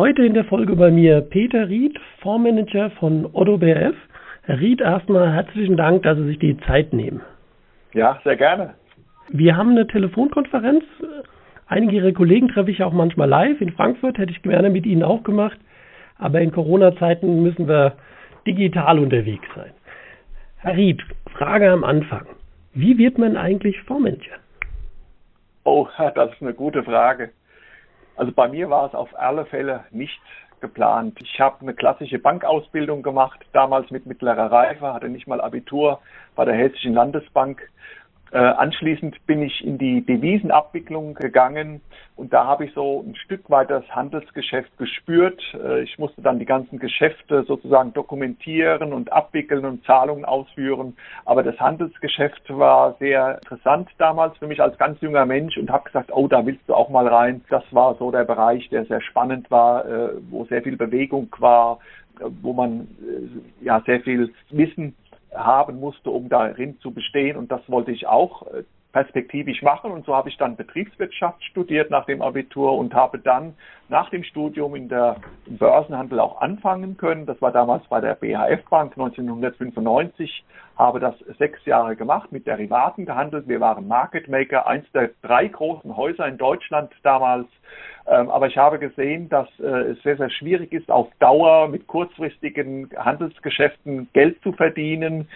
Heute in der Folge bei mir Peter Ried, Fondsmanager von Otto BRF. Herr Ried, erstmal herzlichen Dank, dass Sie sich die Zeit nehmen. Ja, sehr gerne. Wir haben eine Telefonkonferenz. Einige Ihrer Kollegen treffe ich auch manchmal live. In Frankfurt hätte ich gerne mit Ihnen auch gemacht. Aber in Corona-Zeiten müssen wir digital unterwegs sein. Herr Ried, Frage am Anfang. Wie wird man eigentlich Fondsmanager? Oh, das ist eine gute Frage. Also bei mir war es auf alle Fälle nicht geplant. Ich habe eine klassische Bankausbildung gemacht, damals mit mittlerer Reife, hatte nicht mal Abitur bei der Hessischen Landesbank äh, anschließend bin ich in die Devisenabwicklung gegangen und da habe ich so ein Stück weit das Handelsgeschäft gespürt. Äh, ich musste dann die ganzen Geschäfte sozusagen dokumentieren und abwickeln und Zahlungen ausführen. Aber das Handelsgeschäft war sehr interessant damals für mich als ganz junger Mensch und habe gesagt, oh, da willst du auch mal rein. Das war so der Bereich, der sehr spannend war, äh, wo sehr viel Bewegung war, äh, wo man äh, ja sehr viel Wissen haben musste, um darin zu bestehen. Und das wollte ich auch äh, perspektivisch machen. Und so habe ich dann Betriebswirtschaft studiert nach dem Abitur und habe dann nach dem Studium in der im Börsenhandel auch anfangen können. Das war damals bei der BHF Bank 1995, habe das sechs Jahre gemacht, mit Derivaten gehandelt. Wir waren Market Maker, eins der drei großen Häuser in Deutschland damals. Ähm, aber ich habe gesehen, dass äh, es sehr, sehr schwierig ist, auf Dauer mit kurzfristigen Handelsgeschäften Geld zu verdienen.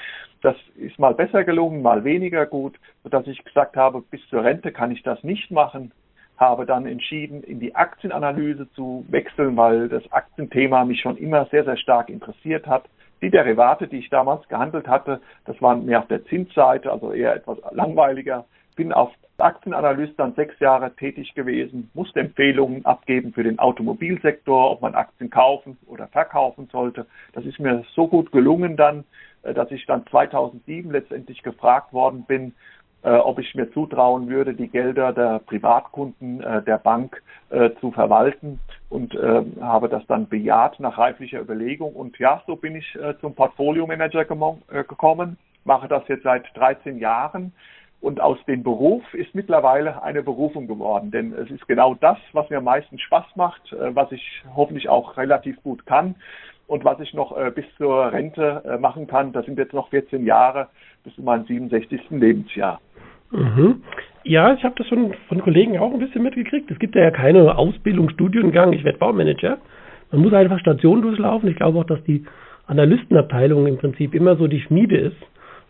Das ist mal besser gelungen, mal weniger gut, sodass ich gesagt habe, bis zur Rente kann ich das nicht machen. Habe dann entschieden, in die Aktienanalyse zu wechseln, weil das Aktienthema mich schon immer sehr, sehr stark interessiert hat. Die Derivate, die ich damals gehandelt hatte, das waren mehr auf der Zinsseite, also eher etwas langweiliger. Bin auf Aktienanalyst dann sechs Jahre tätig gewesen, musste Empfehlungen abgeben für den Automobilsektor, ob man Aktien kaufen oder verkaufen sollte. Das ist mir so gut gelungen dann, dass ich dann 2007 letztendlich gefragt worden bin, äh, ob ich mir zutrauen würde, die Gelder der Privatkunden äh, der Bank zu verwalten und habe das dann bejaht nach reiflicher Überlegung. Und ja, so bin ich zum Portfolio-Manager gekommen, mache das jetzt seit 13 Jahren. Und aus dem Beruf ist mittlerweile eine Berufung geworden, denn es ist genau das, was mir am meisten Spaß macht, was ich hoffentlich auch relativ gut kann und was ich noch äh, bis zur Rente äh, machen kann. Das sind jetzt noch 14 Jahre bis zu meinem 67. Lebensjahr. Mhm. Ja, ich habe das schon von Kollegen auch ein bisschen mitgekriegt. Es gibt ja keine Ausbildung, Studiengang, ich werde Baumanager. Man muss einfach Stationen durchlaufen. Ich glaube auch, dass die Analystenabteilung im Prinzip immer so die Schmiede ist.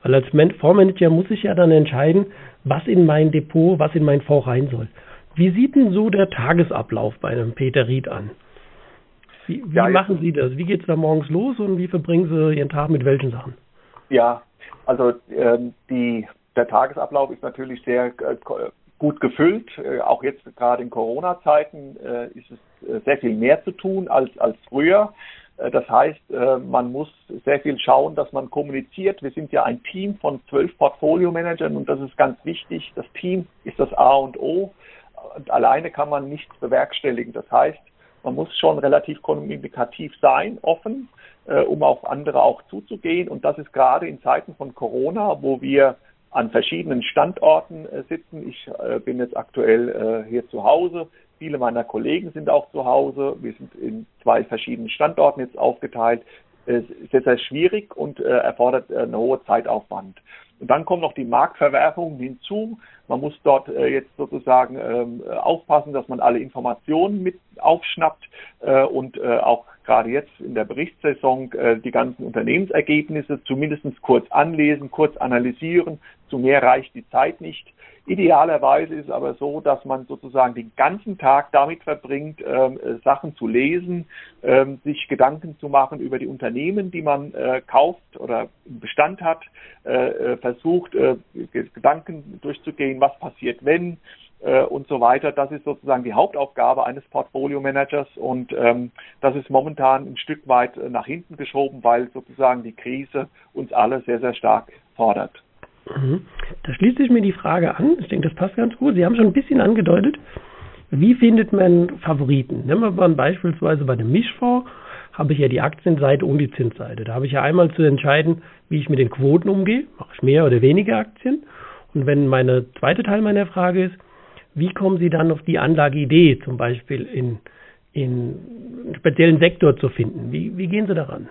Weil als Fondsmanager muss ich ja dann entscheiden, was in mein Depot, was in mein Fonds rein soll. Wie sieht denn so der Tagesablauf bei einem Peter Ried an? Wie, wie ja, machen Sie das? Wie geht es da morgens los und wie verbringen Sie Ihren Tag mit welchen Sachen? Ja, also ähm, die, der Tagesablauf ist natürlich sehr äh, gut gefüllt. Äh, auch jetzt gerade in Corona-Zeiten äh, ist es äh, sehr viel mehr zu tun als, als früher. Äh, das heißt, äh, man muss sehr viel schauen, dass man kommuniziert. Wir sind ja ein Team von zwölf Portfolio-Managern und das ist ganz wichtig. Das Team ist das A und O. Und alleine kann man nichts bewerkstelligen. Das heißt, man muss schon relativ kommunikativ sein, offen, äh, um auf andere auch zuzugehen. Und das ist gerade in Zeiten von Corona, wo wir an verschiedenen Standorten äh, sitzen. Ich äh, bin jetzt aktuell äh, hier zu Hause. Viele meiner Kollegen sind auch zu Hause. Wir sind in zwei verschiedenen Standorten jetzt aufgeteilt. Es ist sehr, sehr schwierig und äh, erfordert äh, einen hohen Zeitaufwand. Und dann kommen noch die Marktverwerfungen hinzu. Man muss dort äh, jetzt sozusagen ähm, aufpassen, dass man alle Informationen mit aufschnappt äh, und äh, auch gerade jetzt in der Berichtssaison äh, die ganzen Unternehmensergebnisse zumindest kurz anlesen, kurz analysieren. Zu mehr reicht die Zeit nicht. Idealerweise ist es aber so, dass man sozusagen den ganzen Tag damit verbringt, ähm, äh, Sachen zu lesen, ähm, sich Gedanken zu machen über die Unternehmen, die man äh, kauft oder Bestand hat, äh, äh versucht, äh, Gedanken durchzugehen, was passiert, wenn, äh, und so weiter. Das ist sozusagen die Hauptaufgabe eines Portfolio-Managers und ähm, das ist momentan ein Stück weit äh, nach hinten geschoben, weil sozusagen die Krise uns alle sehr, sehr stark fordert. Mhm. Da schließt sich mir die Frage an, ich denke, das passt ganz gut. Sie haben schon ein bisschen angedeutet, wie findet man Favoriten? Nehmen wir beispielsweise bei dem Mischfonds, habe ich ja die Aktienseite und die Zinsseite. Da habe ich ja einmal zu entscheiden, wie ich mit den Quoten umgehe, mache ich mehr oder weniger Aktien. Und wenn meine zweite Teil meiner Frage ist, wie kommen Sie dann auf die Anlageidee, zum Beispiel in, in einen speziellen Sektor zu finden? Wie, wie gehen Sie daran?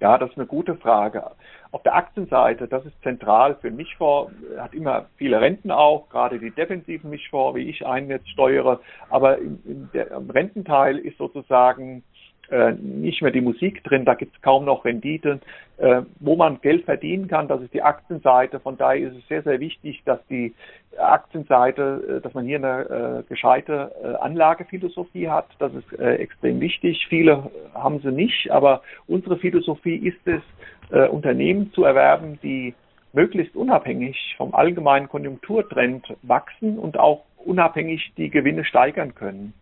Ja, das ist eine gute Frage. Auf der Aktienseite, das ist zentral für Mischfonds, hat immer viele Renten auch, gerade die defensiven Mischfonds, wie ich einen jetzt steuere. Aber in, in der, im Rententeil ist sozusagen äh, nicht mehr die Musik drin, da gibt es kaum noch Renditen. Äh, wo man Geld verdienen kann, das ist die Aktienseite. Von daher ist es sehr, sehr wichtig, dass die Aktienseite, äh, dass man hier eine äh, gescheite äh, Anlagephilosophie hat. Das ist extrem wichtig. Viele haben sie nicht, aber unsere Philosophie ist es, Unternehmen zu erwerben, die möglichst unabhängig vom allgemeinen Konjunkturtrend wachsen und auch unabhängig die Gewinne steigern können.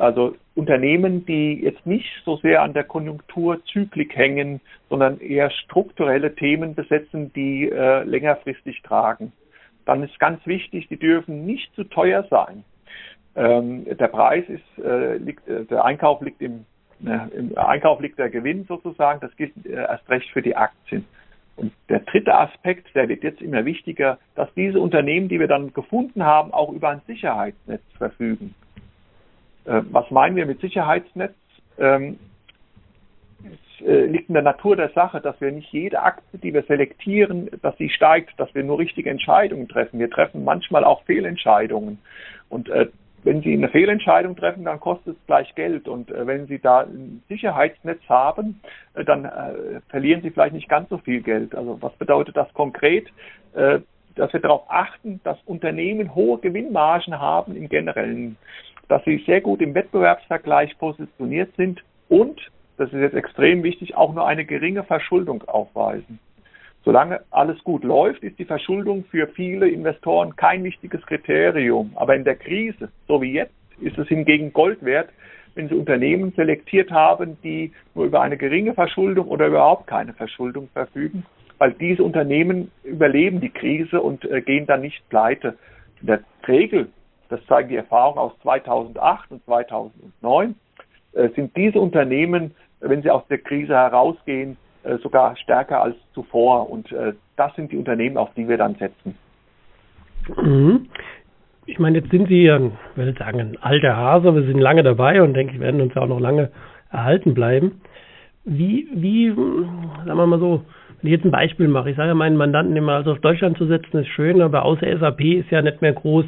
Also Unternehmen, die jetzt nicht so sehr an der Konjunkturzyklik hängen, sondern eher strukturelle Themen besetzen, die äh, längerfristig tragen. Dann ist ganz wichtig, die dürfen nicht zu teuer sein. Ähm, der Preis ist, äh, liegt, äh, der Einkauf liegt im, im Einkauf liegt der Gewinn sozusagen. Das gilt äh, erst recht für die Aktien. Und der dritte Aspekt, der wird jetzt immer wichtiger, dass diese Unternehmen, die wir dann gefunden haben, auch über ein Sicherheitsnetz verfügen. Äh, was meinen wir mit Sicherheitsnetz? Ähm, es äh, liegt in der Natur der Sache, dass wir nicht jede Aktie, die wir selektieren, dass sie steigt, dass wir nur richtige Entscheidungen treffen. Wir treffen manchmal auch Fehlentscheidungen. Und äh, wenn Sie eine Fehlentscheidung treffen, dann kostet es gleich Geld. Und wenn Sie da ein Sicherheitsnetz haben, dann verlieren Sie vielleicht nicht ganz so viel Geld. Also was bedeutet das konkret? Dass wir darauf achten, dass Unternehmen hohe Gewinnmargen haben im generellen dass sie sehr gut im Wettbewerbsvergleich positioniert sind und, das ist jetzt extrem wichtig, auch nur eine geringe Verschuldung aufweisen. Solange alles gut läuft, ist die Verschuldung für viele Investoren kein wichtiges Kriterium. Aber in der Krise, so wie jetzt, ist es hingegen Gold wert, wenn Sie Unternehmen selektiert haben, die nur über eine geringe Verschuldung oder überhaupt keine Verschuldung verfügen, weil diese Unternehmen überleben die Krise und äh, gehen dann nicht pleite. In der Regel das zeigen die Erfahrungen aus 2008 und 2009, äh, sind diese Unternehmen, wenn sie aus der Krise herausgehen, äh, sogar stärker als zuvor. Und äh, das sind die Unternehmen, auf die wir dann setzen. Mhm. Ich meine, jetzt sind Sie, ich will sagen, ein alter Hase, wir sind lange dabei und denke werden uns auch noch lange erhalten bleiben. Wie, wie, sagen wir mal so, wenn ich jetzt ein Beispiel mache, ich sage ja meinen Mandanten immer, also auf Deutschland zu setzen ist schön, aber außer SAP ist ja nicht mehr groß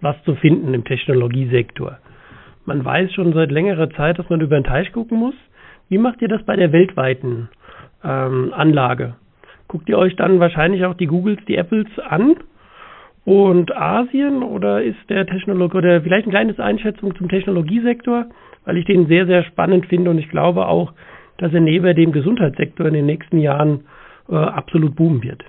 was zu finden im Technologiesektor. Man weiß schon seit längerer Zeit, dass man über den Teich gucken muss. Wie macht ihr das bei der weltweiten ähm, Anlage? Guckt ihr euch dann wahrscheinlich auch die Googles, die Apples an? Und Asien oder ist der Technologie oder vielleicht eine kleine Einschätzung zum Technologiesektor, weil ich den sehr, sehr spannend finde und ich glaube auch, dass er neben dem Gesundheitssektor in den nächsten Jahren äh, absolut boomen wird.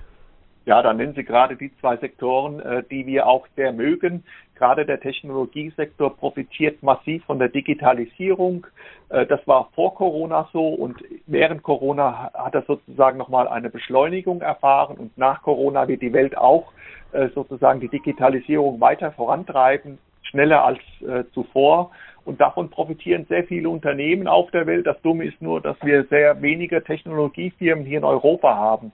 Ja, dann nennen Sie gerade die zwei Sektoren, äh, die wir auch sehr mögen. Gerade der Technologiesektor profitiert massiv von der Digitalisierung. Äh, das war vor Corona so und während Corona hat er sozusagen nochmal eine Beschleunigung erfahren und nach Corona wird die Welt auch äh, sozusagen die Digitalisierung weiter vorantreiben, schneller als zuvor. Und davon profitieren sehr viele Unternehmen auf der Welt. Das Dumme ist nur, dass wir sehr wenige Technologiefirmen hier in Europa haben.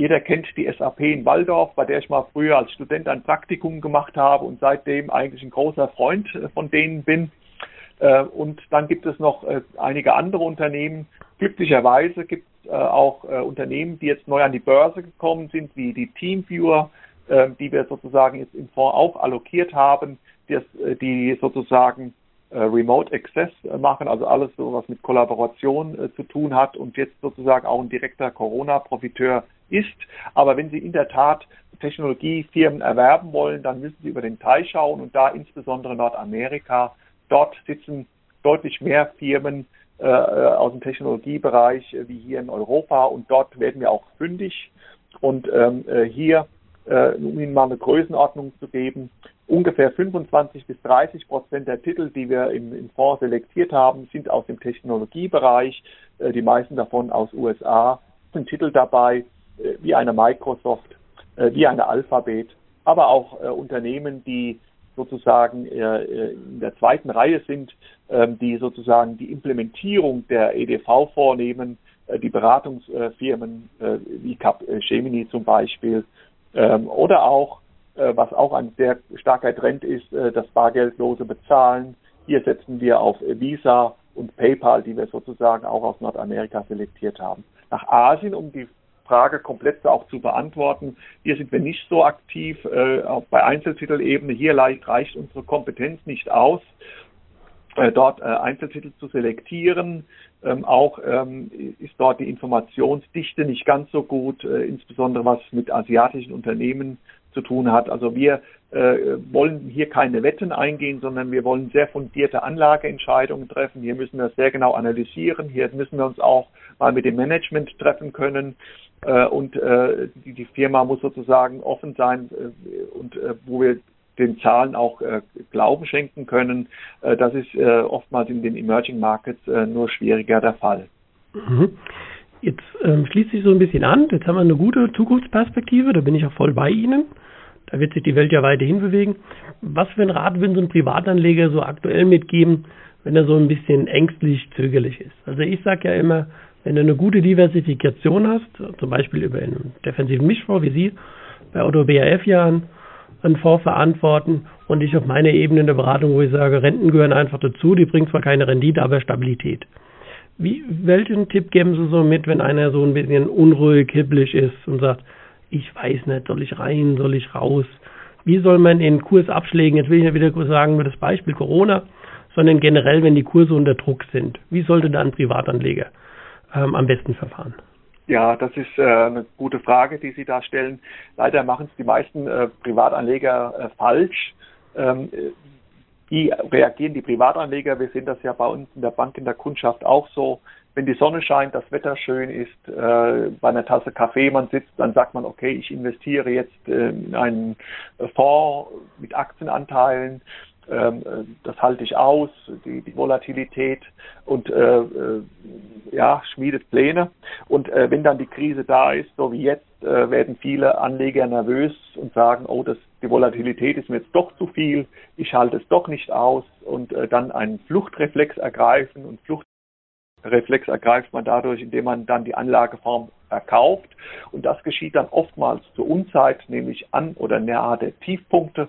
Jeder kennt die SAP in Waldorf, bei der ich mal früher als Student ein Praktikum gemacht habe und seitdem eigentlich ein großer Freund äh, von denen bin. Äh, und dann gibt es noch äh, einige andere Unternehmen. Glücklicherweise gibt es auch Unternehmen, die jetzt neu an die Börse gekommen sind, wie die Teamviewer, die wir sozusagen jetzt im Fonds auch allokiert haben, die sozusagen Remote Access machen, also alles so, was mit Kollaboration zu tun hat und jetzt sozusagen auch ein direkter Corona-Profiteur ist. Aber wenn Sie in der Tat Technologiefirmen erwerben wollen, dann müssen Sie über den Teich schauen und da insbesondere Nordamerika. Dort sitzen deutlich mehr Firmen äh, aus dem Technologiebereich äh, wie hier in Europa und dort werden wir auch fündig. Und ähm, äh, hier, äh, um Ihnen mal eine Größenordnung zu geben, ungefähr 25 bis 30 Prozent der Titel, die wir im, im Fonds selektiert haben, sind aus dem Technologiebereich. Äh, die meisten davon aus USA sind Titel dabei, äh, wie eine Microsoft, äh, wie eine Alphabet, aber auch äh, Unternehmen, die sozusagen äh, in der zweiten Reihe sind, ähm, die sozusagen die Implementierung der EDV vornehmen, äh, die Beratungsfirmen äh, wie Capgemini zum Beispiel ähm, oder auch, was auch ein sehr starker Trend ist, das bargeldlose Bezahlen. Hier setzen wir auf Visa und PayPal, die wir sozusagen auch aus Nordamerika selektiert haben. Nach Asien, um die Frage komplett auch zu beantworten. Hier sind wir nicht so aktiv äh, auch bei Einzeltitelebene. Hier reicht unsere Kompetenz nicht aus, äh, dort äh, Einzeltitel zu selektieren. Ähm, auch ähm, ist dort die Informationsdichte nicht ganz so gut, äh, insbesondere was mit asiatischen Unternehmen zu tun hat. Also wir äh, wollen hier keine Wetten eingehen, sondern wir wollen sehr fundierte Anlageentscheidungen treffen. Hier müssen wir sehr genau analysieren. Hier müssen wir uns auch mal mit dem Management treffen können. Äh, und äh, die, die, Firma muss sozusagen offen sein äh, und äh, wo wir den Zahlen auch äh, Glauben schenken können. das ist oftmals in den Emerging Markets nur schwieriger der Fall. Mhm. Jetzt ähm, schließt sich so ein bisschen an. Jetzt haben wir eine gute Zukunftsperspektive. Da bin ich auch voll bei Ihnen. Da wird sich die Welt ja weiterhin bewegen. Was für ein Rat will so ein Privatanleger so aktuell mitgeben, wenn er so ein bisschen ängstlich, zögerlich ist? Also ich sage ja immer, wenn du eine gute Diversifikation hast, zum Beispiel über einen defensiven Mischfonds, wie Sie bei Otto BAF ja einen Fonds verantworten und ich auf meiner Ebene eine Beratung, wo ich sage, Renten gehören einfach dazu, die bringen zwar keine Rendite, aber Stabilität. Wie, welchen Tipp geben Sie so mit, wenn einer so ein bisschen unruhig, hibbelig ist und sagt, ich weiß nicht, soll ich rein, soll ich raus? Wie soll man in Kursabschlägen, jetzt will ich ja wieder sagen, mit das Beispiel Corona, sondern generell, wenn die Kurse unter Druck sind, wie sollte da ein Privatanleger ähm, am besten verfahren? Ja, das ist äh, eine gute Frage, die Sie da stellen. Leider machen es die meisten äh, Privatanleger äh, falsch. Ähm, wie reagieren die Privatanleger? Wir sehen das ja bei uns in der Bank, in der Kundschaft auch so. Wenn die Sonne scheint, das Wetter schön ist, äh, bei einer Tasse Kaffee man sitzt, dann sagt man, okay, ich investiere jetzt äh, in einen Fonds mit Aktienanteilen das halte ich aus, die, die Volatilität und äh, äh, ja, schmiedet Pläne. Und äh, wenn dann die Krise da ist, so wie jetzt, äh, werden viele Anleger nervös und sagen, oh, das, die Volatilität ist mir jetzt doch zu viel, ich halte es doch nicht aus und äh, dann einen Fluchtreflex ergreifen und Flucht Reflex ergreift man dadurch, indem man dann die Anlageform verkauft. Und das geschieht dann oftmals zur Unzeit, nämlich an oder nahe der Tiefpunkte.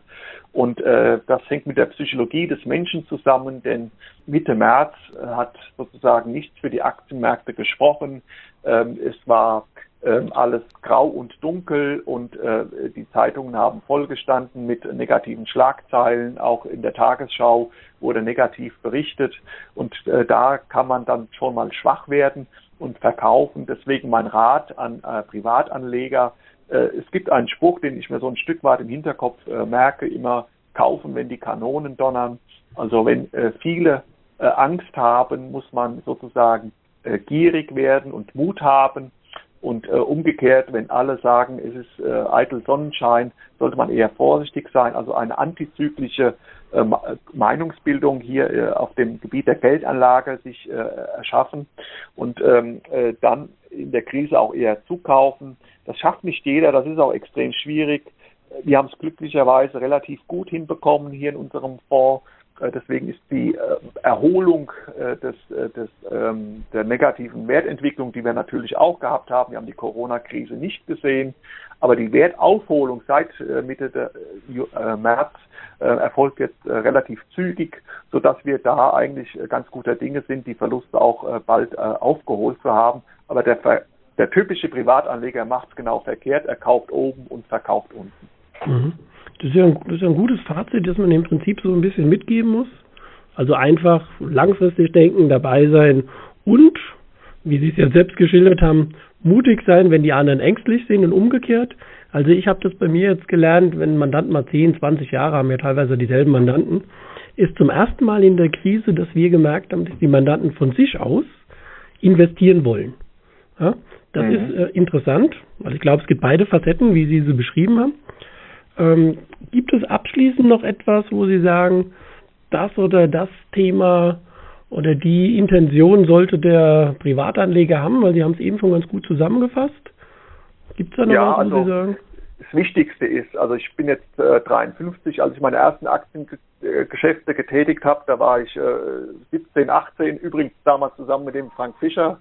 Und äh, das hängt mit der Psychologie des Menschen zusammen, denn Mitte März äh, hat sozusagen nichts für die Aktienmärkte gesprochen. Ähm, es war ähm, alles grau und dunkel und äh, die Zeitungen haben vollgestanden mit negativen Schlagzeilen. Auch in der Tagesschau wurde negativ berichtet und äh, da kann man dann schon mal schwach werden und verkaufen. Deswegen mein Rat an äh, Privatanleger. Äh, es gibt einen Spruch, den ich mir so ein Stück weit im Hinterkopf äh, merke, immer kaufen, wenn die Kanonen donnern. Also wenn äh, viele Angst haben, muss man sozusagen gierig werden und Mut haben und äh, umgekehrt, wenn alle sagen, es ist äh, eitel Sonnenschein, sollte man eher vorsichtig sein. Also eine antizyklische äh, Meinungsbildung hier äh, auf dem Gebiet der Geldanlage sich äh, erschaffen und ähm, äh, dann in der Krise auch eher zukaufen. Das schafft nicht jeder, das ist auch extrem schwierig. Wir haben es glücklicherweise relativ gut hinbekommen hier in unserem Fonds deswegen ist die äh, Erholung äh, des, des, ähm, der negativen Wertentwicklung, die wir natürlich auch gehabt haben, wir haben die Corona-Krise nicht gesehen, aber die Wertaufholung seit Mitte März erfolgt jetzt relativ zügig, sodass wir da eigentlich ganz guter Dinge sind, die Verluste auch bald aufgeholt zu haben. Aber der, der typische Privatanleger macht es genau verkehrt, er kauft oben und verkauft unten. Mhm. Das ist, ja ein, das ist ja ein gutes Fazit, das man im Prinzip so ein bisschen mitgeben muss. Also einfach langfristig denken, dabei sein und, wie Sie es ja selbst geschildert haben, mutig sein, wenn die anderen ängstlich sind und umgekehrt. Also ich habe das bei mir jetzt gelernt, wenn Mandanten mal 10, 20 Jahre haben, ja teilweise dieselben Mandanten, ist zum ersten Mal in der Krise, dass wir gemerkt haben, dass die Mandanten von sich aus investieren wollen. Ja, das mhm. ist äh, interessant, weil ich glaube, es gibt beide Facetten, wie Sie sie beschrieben haben. Ähm, gibt es abschließend noch etwas, wo Sie sagen, das oder das Thema oder die Intention sollte der Privatanleger haben, weil Sie haben es eben schon ganz gut zusammengefasst. Gibt es da noch ja, was, wo also, Sie sagen? Das Wichtigste ist, also ich bin jetzt äh, 53, als ich meine ersten Aktiengeschäfte getätigt habe, da war ich äh, 17, 18, übrigens damals zusammen mit dem Frank Fischer,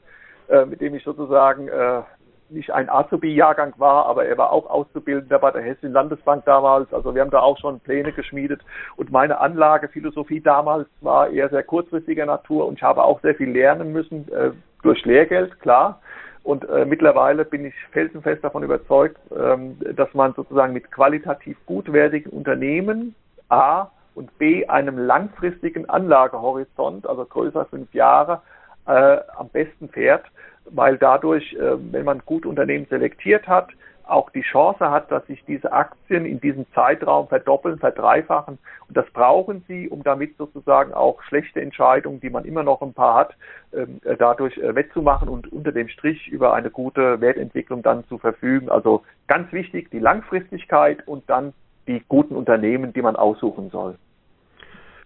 äh, mit dem ich sozusagen äh, nicht ein Azubi-Jahrgang war, aber er war auch Auszubildender bei der Hessischen Landesbank damals. Also wir haben da auch schon Pläne geschmiedet. Und meine Anlagephilosophie damals war eher sehr kurzfristiger Natur und ich habe auch sehr viel lernen müssen äh, durch Lehrgeld, klar. Und äh, mittlerweile bin ich felsenfest davon überzeugt, ähm, dass man sozusagen mit qualitativ gutwertigen Unternehmen A und B einem langfristigen Anlagehorizont, also größer fünf Jahre, äh, am besten fährt weil dadurch, äh, wenn man gut Unternehmen selektiert hat, auch die Chance hat, dass sich diese Aktien in diesem Zeitraum verdoppeln, verdreifachen. Und das brauchen sie, um damit sozusagen auch schlechte Entscheidungen, die man immer noch ein paar hat, ähm, äh, dadurch äh, wettzumachen und unter dem Strich über eine gute Wertentwicklung dann zu verfügen. Also ganz wichtig, die Langfristigkeit und dann die guten Unternehmen, die man aussuchen soll.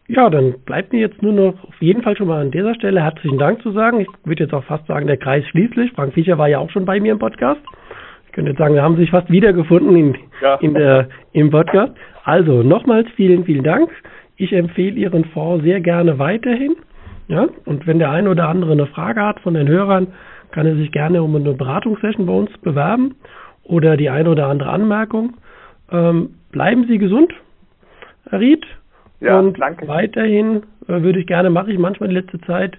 Ja, dann bleibt mir jetzt nur noch auf jeden Fall schon mal an dieser Stelle herzlichen Dank zu sagen. Ich würde jetzt auch fast sagen, der Kreis schließlich. Frank Fischer war ja auch schon bei mir im Podcast. Ich könnte jetzt sagen, wir haben sich fast wiedergefunden in, ja. in der, im Podcast. Also nochmals vielen, vielen Dank. Ich empfehle Ihren Fonds sehr gerne weiterhin. Ja, und wenn der eine oder andere eine Frage hat von den Hörern, kann er sich gerne um eine Beratungssession bei uns bewerben oder die eine oder andere Anmerkung. Ähm, bleiben Sie gesund, Herr Ried. Ja, und danke. weiterhin äh, würde ich gerne, mache ich manchmal in letzter Zeit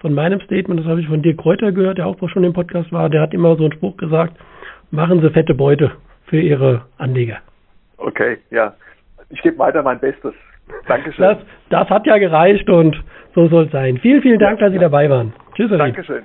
von meinem Statement, das habe ich von Dirk Kräuter gehört, der auch schon im Podcast war, der hat immer so einen Spruch gesagt, machen Sie fette Beute für Ihre Anleger. Okay, ja. Ich gebe weiter mein Bestes. Dankeschön. Das, das hat ja gereicht und so soll es sein. Vielen, vielen Dank, ja, dass Sie dabei waren. Tschüss. Dankeschön.